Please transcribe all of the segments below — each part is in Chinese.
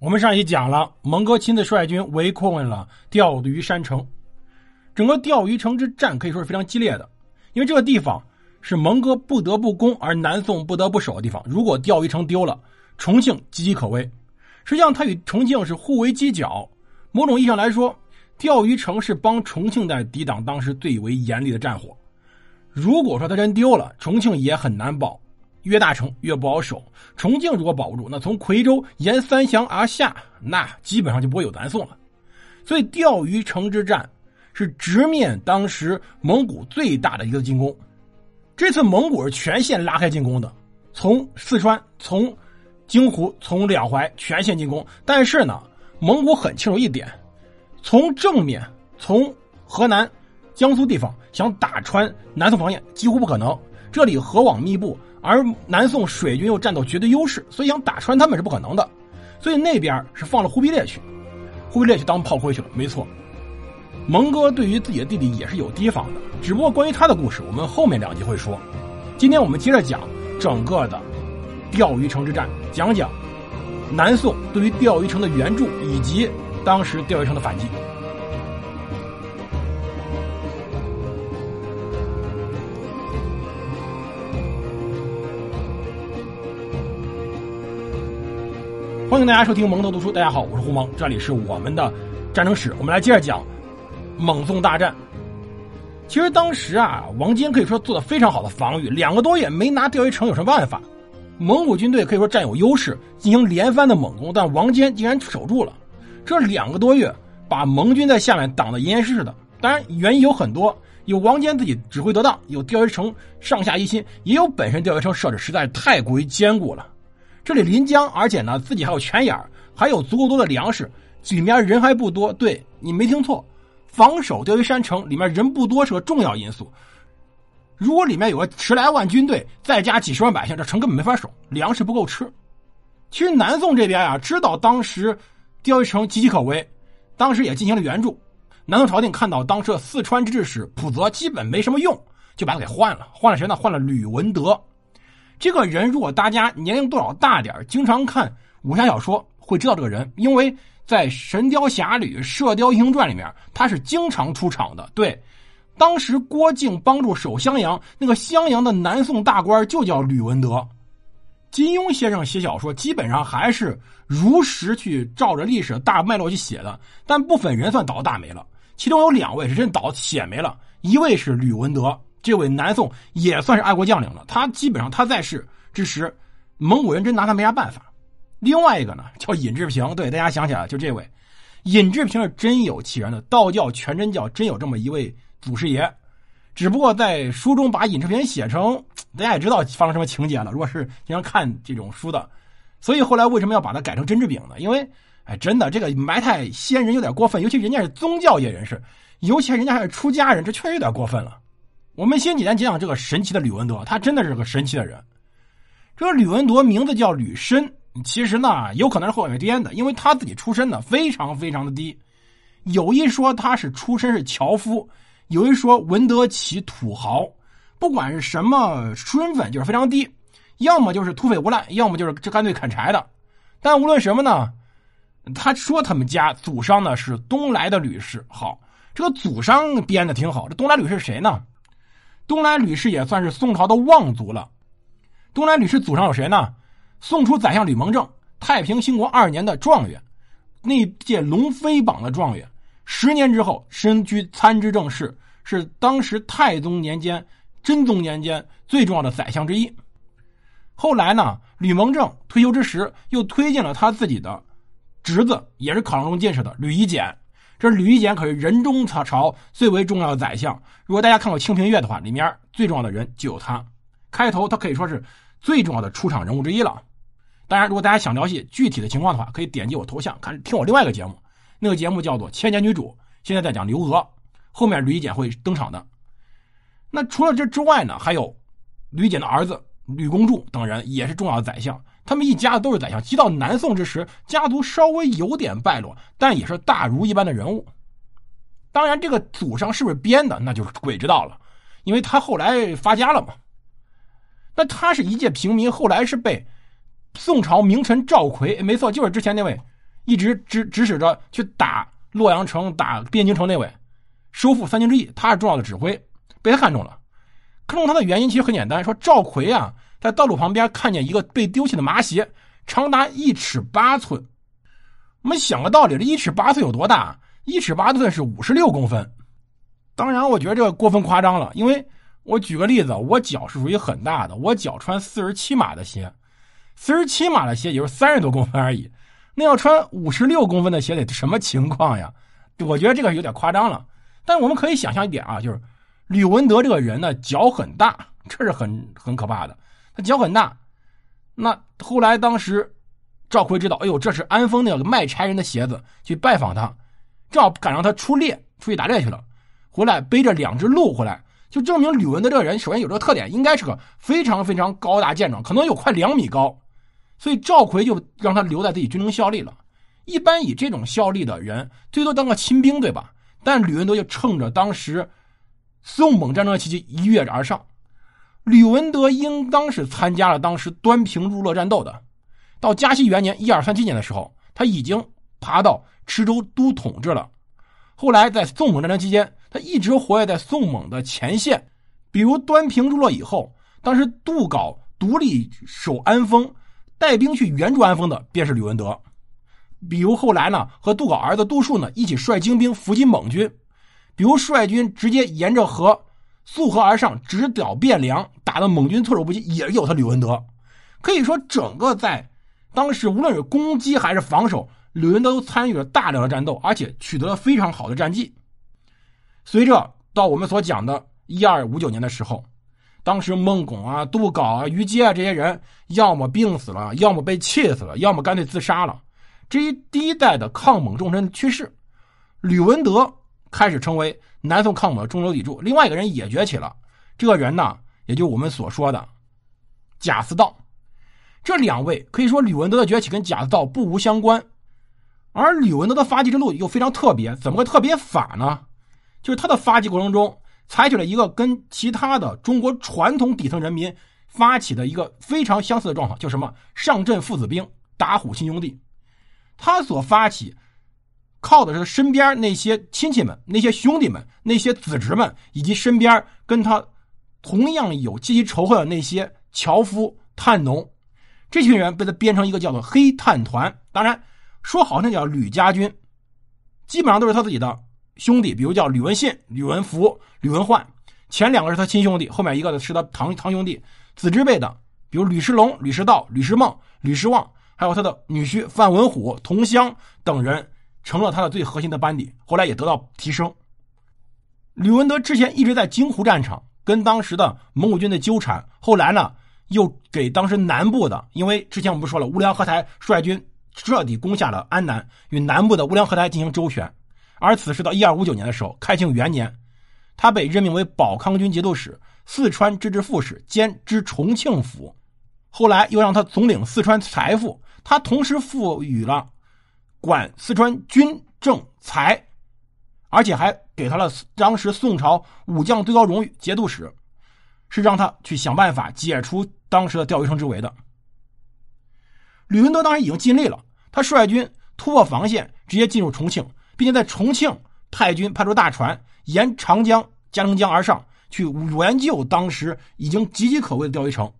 我们上一讲了，蒙哥亲自率军围困了钓鱼山城，整个钓鱼城之战可以说是非常激烈的，因为这个地方是蒙哥不得不攻，而南宋不得不守的地方。如果钓鱼城丢了，重庆岌岌可危。实际上，它与重庆是互为犄角。某种意义上来说，钓鱼城是帮重庆在抵挡当时最为严厉的战火。如果说它真丢了，重庆也很难保。越大城越不好守，重庆如果保不住，那从夔州沿三峡而下，那基本上就不会有南宋了。所以钓鱼城之战是直面当时蒙古最大的一个进攻。这次蒙古是全线拉开进攻的，从四川、从京湖、从两淮全线进攻。但是呢，蒙古很清楚一点，从正面从河南、江苏地方想打穿南宋防线几乎不可能，这里河网密布。而南宋水军又占到绝对优势，所以想打穿他们是不可能的，所以那边是放了忽必烈去，忽必烈去当炮灰去了。没错，蒙哥对于自己的弟弟也是有提防的，只不过关于他的故事，我们后面两集会说。今天我们接着讲整个的钓鱼城之战，讲讲南宋对于钓鱼城的援助以及当时钓鱼城的反击。欢迎大家收听蒙德读书。大家好，我是胡蒙，这里是我们的战争史。我们来接着讲蒙宋大战。其实当时啊，王坚可以说做的非常好的防御，两个多月没拿钓鱼城有什么办法？蒙古军队可以说占有优势，进行连番的猛攻，但王坚竟然守住了。这两个多月把蒙军在下面挡得严严实实的。当然原因有很多，有王坚自己指挥得当，有钓鱼城上下一心，也有本身钓鱼城设置实在是太过于坚固了。这里临江，而且呢，自己还有泉眼还有足够多的粮食，里面人还不多。对你没听错，防守钓鱼山城里面人不多是个重要因素。如果里面有个十来万军队，再加几十万百姓，这城根本没法守，粮食不够吃。其实南宋这边啊，知道当时钓鱼城岌岌可危，当时也进行了援助。南宋朝廷看到当时的四川之治使普泽基本没什么用，就把他给换了。换了谁呢？换了吕文德。这个人，如果大家年龄多少大点经常看武侠小说，会知道这个人，因为在《神雕侠侣》《射雕英雄传》里面，他是经常出场的。对，当时郭靖帮助守襄阳，那个襄阳的南宋大官就叫吕文德。金庸先生写小说，基本上还是如实去照着历史大脉络去写的，但部分人算倒大霉了。其中有两位是真倒血霉了，一位是吕文德。这位南宋也算是爱国将领了，他基本上他在世之时，蒙古人真拿他没啥办法。另外一个呢叫尹志平，对大家想起来就这位，尹志平是真有其人的，道教全真教真有这么一位祖师爷，只不过在书中把尹志平写成，大家也知道发生什么情节了。如果是经常看这种书的，所以后来为什么要把它改成甄志炳呢？因为哎，真的这个埋汰先人有点过分，尤其人家是宗教界人士，尤其人家还是出家人，这确实有点过分了。我们先简单讲讲这个神奇的吕文德，他真的是个神奇的人。这个吕文德名字叫吕深，其实呢有可能是后面编的，因为他自己出身呢非常非常的低。有一说他是出身是樵夫，有一说文德起土豪，不管是什么身份就是非常低，要么就是土匪无赖，要么就是这干脆砍柴的。但无论什么呢，他说他们家祖上呢是东来的吕氏。好，这个祖上编的挺好。这东来吕氏是谁呢？东来吕氏也算是宋朝的望族了。东来吕氏祖上有谁呢？宋初宰相吕蒙正，太平兴国二年的状元，那届龙飞榜的状元。十年之后，身居参知政事，是当时太宗年间、真宗年间最重要的宰相之一。后来呢，吕蒙正退休之时，又推荐了他自己的侄子，也是考上中进士的吕夷简。这吕夷简可是仁宗朝最为重要的宰相。如果大家看过《清平乐》的话，里面最重要的人就有他。开头他可以说是最重要的出场人物之一了。当然，如果大家想了解具体的情况的话，可以点击我头像看听我另外一个节目，那个节目叫做《千年女主》，现在在讲刘娥，后面吕夷简会登场的。那除了这之外呢，还有吕简的儿子吕公柱等人也是重要的宰相。他们一家子都是宰相，即到南宋之时，家族稍微有点败落，但也是大儒一般的人物。当然，这个祖上是不是编的，那就是鬼知道了，因为他后来发家了嘛。那他是一介平民，后来是被宋朝名臣赵逵，没错，就是之前那位一直指指使着去打洛阳城、打汴京城那位，收复三京之役，他是重要的指挥，被他看中了。看中他的原因其实很简单，说赵奎啊，在道路旁边看见一个被丢弃的麻鞋，长达一尺八寸。我们想个道理，这一尺八寸有多大？一尺八寸是五十六公分。当然，我觉得这个过分夸张了，因为我举个例子，我脚是属于很大的，我脚穿四十七码的鞋，四十七码的鞋也就是三十多公分而已。那要穿五十六公分的鞋得什么情况呀？我觉得这个有点夸张了。但我们可以想象一点啊，就是吕文德这个人呢，脚很大，这是很很可怕的。他脚很大，那后来当时。赵奎知道，哎呦，这是安丰那个卖差人的鞋子，去拜访他，正好赶上他出猎，出去打猎去了，回来背着两只鹿回来，就证明吕文德这个人首先有这个特点，应该是个非常非常高大健壮，可能有快两米高，所以赵奎就让他留在自己军中效力了。一般以这种效力的人，最多当个亲兵，对吧？但吕文德就趁着当时宋蒙战争的契机一跃而上。吕文德应当是参加了当时端平入洛战斗的。到嘉熙元年（一二三七年）的时候，他已经爬到池州都统制了。后来在宋蒙战争期间，他一直活跃在宋蒙的前线。比如端平入洛以后，当时杜杲独立守安丰，带兵去援助安丰的便是吕文德。比如后来呢，和杜杲儿子杜数呢一起率精兵伏击蒙军。比如率军直接沿着河溯河而上，直捣汴梁，打得蒙军措手不及，也有他吕文德。可以说，整个在当时无论是攻击还是防守，吕文德都参与了大量的战斗，而且取得了非常好的战绩。随着到我们所讲的一二五九年的时候，当时孟拱啊、杜杲啊、于阶啊这些人，要么病死了，要么被气死了，要么干脆自杀了。这一第一代的抗蒙重臣去世，吕文德开始成为南宋抗蒙的中流砥柱。另外一个人也崛起了，这个人呢，也就我们所说的贾似道。这两位可以说，吕文德的崛起跟贾似道不无相关，而吕文德的发迹之路又非常特别。怎么个特别法呢？就是他的发迹过程中，采取了一个跟其他的中国传统底层人民发起的一个非常相似的状况，叫什么？上阵父子兵，打虎亲兄弟。他所发起，靠的是身边那些亲戚们、那些兄弟们、那些子侄们，以及身边跟他同样有阶级仇恨的那些樵夫、探农。这群人被他编成一个叫做“黑炭团”，当然说好听叫吕家军，基本上都是他自己的兄弟，比如叫吕文信、吕文福、吕文焕，前两个是他亲兄弟，后面一个是他堂堂兄弟，子侄辈的，比如吕世龙、吕世道、吕世梦、吕世望，还有他的女婿范文虎、同乡等人，成了他的最核心的班底，后来也得到提升。吕文德之前一直在京湖战场跟当时的蒙古军的纠缠，后来呢？又给当时南部的，因为之前我们说了，乌梁合台率军彻底攻下了安南，与南部的乌梁合台进行周旋。而此时到一二五九年的时候，开庆元年，他被任命为保康军节度使、四川知制副使兼知重庆府。后来又让他总领四川财富，他同时赋予了管四川军政财，而且还给他了当时宋朝武将最高荣誉节度使。是让他去想办法解除当时的钓鱼城之围的。吕文德当时已经尽力了，他率军突破防线，直接进入重庆，并且在重庆派军派出大船沿长江、嘉陵江而上，去援救当时已经岌岌可危的钓鱼城。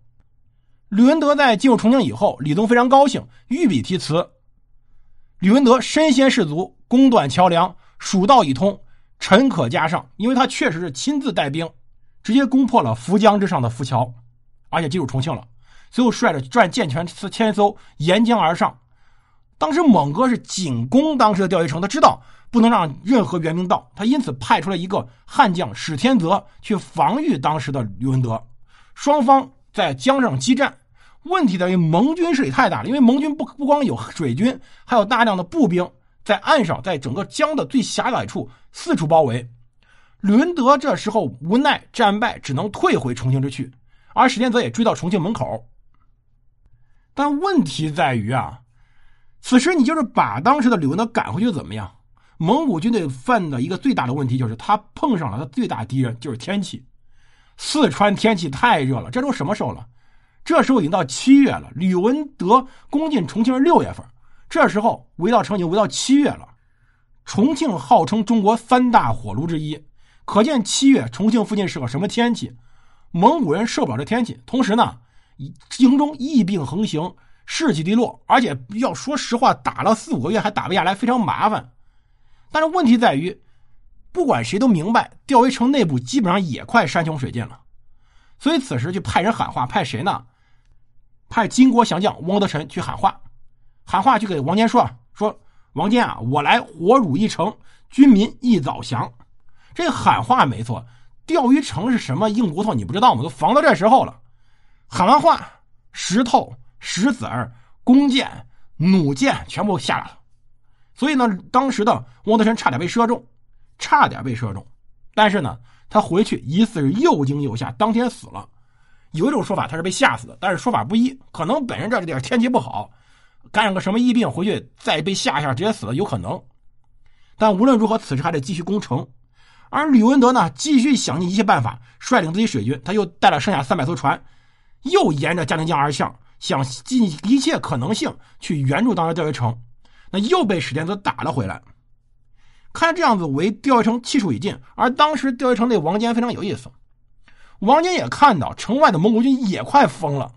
吕文德在进入重庆以后，李宗非常高兴，御笔题词：“吕文德身先士卒，攻断桥梁，蜀道已通，臣可加上。”因为他确实是亲自带兵。直接攻破了涪江之上的浮桥，而且进入重庆了。随后率着战舰船千艘沿江而上。当时蒙哥是紧攻当时的钓鱼城，他知道不能让任何援兵到，他因此派出了一个悍将史天泽去防御当时的吕文德。双方在江上激战，问题在于盟军势力太大了，因为盟军不不光有水军，还有大量的步兵在岸上，在整个江的最狭窄处四处包围。吕文德这时候无奈战败，只能退回重庆之去，而史天泽也追到重庆门口。但问题在于啊，此时你就是把当时的吕文德赶回去，怎么样？蒙古军队犯的一个最大的问题就是，他碰上了他最大敌人就是天气。四川天气太热了，这都什么时候了？这时候已经到七月了。吕文德攻进重庆是六月份，这时候围到城已经围到七月了。重庆号称中国三大火炉之一，可见七月重庆附近是个什么天气。蒙古人受不了这天气，同时呢，营中疫病横行，士气低落，而且要说实话，打了四五个月还打不下来，非常麻烦。但是问题在于，不管谁都明白，钓鱼城内部基本上也快山穷水尽了，所以此时就派人喊话，派谁呢？派金国降将汪德臣去喊话，喊话去给王坚说啊说。王坚啊，我来火汝一城，军民一早降。这喊话没错，钓鱼城是什么硬骨头？你不知道吗？都防到这时候了。喊完话，石头、石子儿、弓箭、弩箭全部下来了。所以呢，当时的汪德臣差点被射中，差点被射中。但是呢，他回去疑似是又惊又吓，当天死了。有一种说法他是被吓死的，但是说法不一，可能本人这地儿天气不好。感染个什么疫病，回去再被吓一下，直接死了有可能。但无论如何，此时还得继续攻城。而吕文德呢，继续想尽一切办法，率领自己水军，他又带了剩下三百艘船，又沿着嘉陵江而向，想尽一切可能性去援助当时钓鱼城。那又被史殿泽打了回来。看这样子，为钓鱼城气数已尽。而当时钓鱼城内王坚非常有意思，王坚也看到城外的蒙古军也快疯了。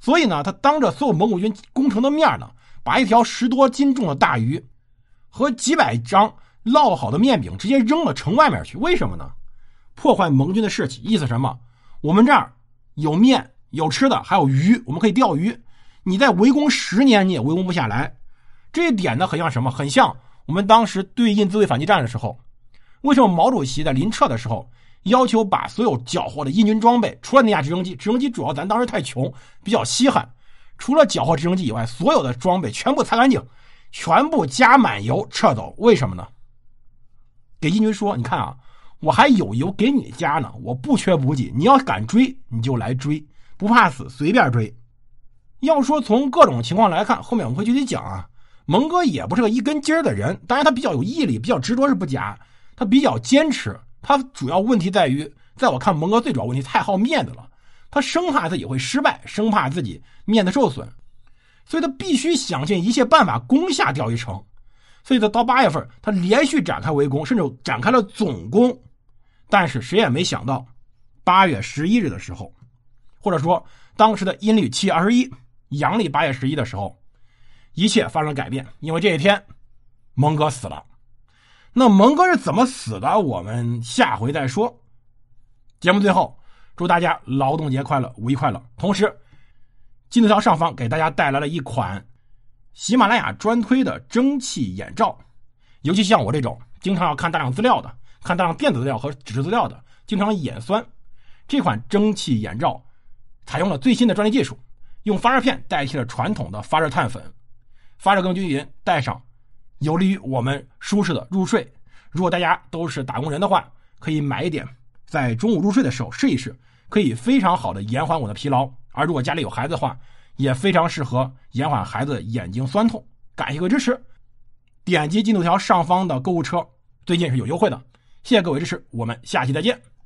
所以呢，他当着所有蒙古军攻城的面呢，把一条十多斤重的大鱼和几百张烙好的面饼直接扔了城外面去。为什么呢？破坏盟军的士气。意思什么？我们这儿有面有吃的，还有鱼，我们可以钓鱼。你在围攻十年，你也围攻不下来。这一点呢，很像什么？很像我们当时对印自卫反击战的时候，为什么毛主席在临撤的时候？要求把所有缴获的印军装备，除了那架直升机，直升机主要咱当时太穷，比较稀罕。除了缴获直升机以外，所有的装备全部擦干净，全部加满油撤走。为什么呢？给印军说：“你看啊，我还有油给你加呢，我不缺补给。你要敢追，你就来追，不怕死，随便追。”要说从各种情况来看，后面我们会具体讲啊。蒙哥也不是个一根筋的人，当然他比较有毅力，比较执着是不假，他比较坚持。他主要问题在于，在我看，蒙哥最主要问题太好面子了，他生怕自己会失败，生怕自己面子受损，所以他必须想尽一切办法攻下钓鱼城。所以，他到八月份，他连续展开围攻，甚至展开了总攻。但是，谁也没想到，八月十一日的时候，或者说当时的阴历七月二十一，阳历八月十一的时候，一切发生改变，因为这一天，蒙哥死了。那蒙哥是怎么死的？我们下回再说。节目最后，祝大家劳动节快乐，五一快乐！同时，金头条上方给大家带来了一款喜马拉雅专推的蒸汽眼罩，尤其像我这种经常要看大量资料的、看大量电子资料和纸质资料的，经常眼酸。这款蒸汽眼罩采用了最新的专利技术，用发热片代替了传统的发热碳粉，发热更均匀，戴上。有利于我们舒适的入睡。如果大家都是打工人的话，可以买一点，在中午入睡的时候试一试，可以非常好的延缓我的疲劳。而如果家里有孩子的话，也非常适合延缓孩子眼睛酸痛。感谢各位支持，点击进度条上方的购物车，最近是有优惠的。谢谢各位支持，我们下期再见。